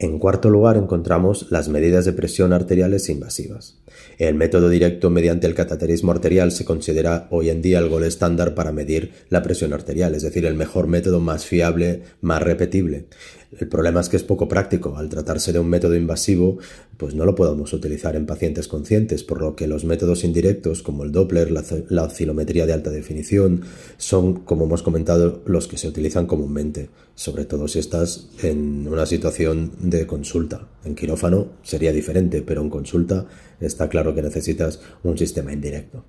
En cuarto lugar encontramos las medidas de presión arteriales invasivas. El método directo mediante el cateterismo arterial se considera hoy en día el gol estándar para medir la presión arterial, es decir, el mejor método más fiable, más repetible. El problema es que es poco práctico. Al tratarse de un método invasivo, pues no lo podemos utilizar en pacientes conscientes, por lo que los métodos indirectos como el Doppler, la, oscilometría de alta definición, son, como hemos comentado, los que se utilizan comúnmente, sobre todo si estás en una situación de consulta. En quirófano sería diferente, pero en consulta está claro que necesitas un sistema indirecto.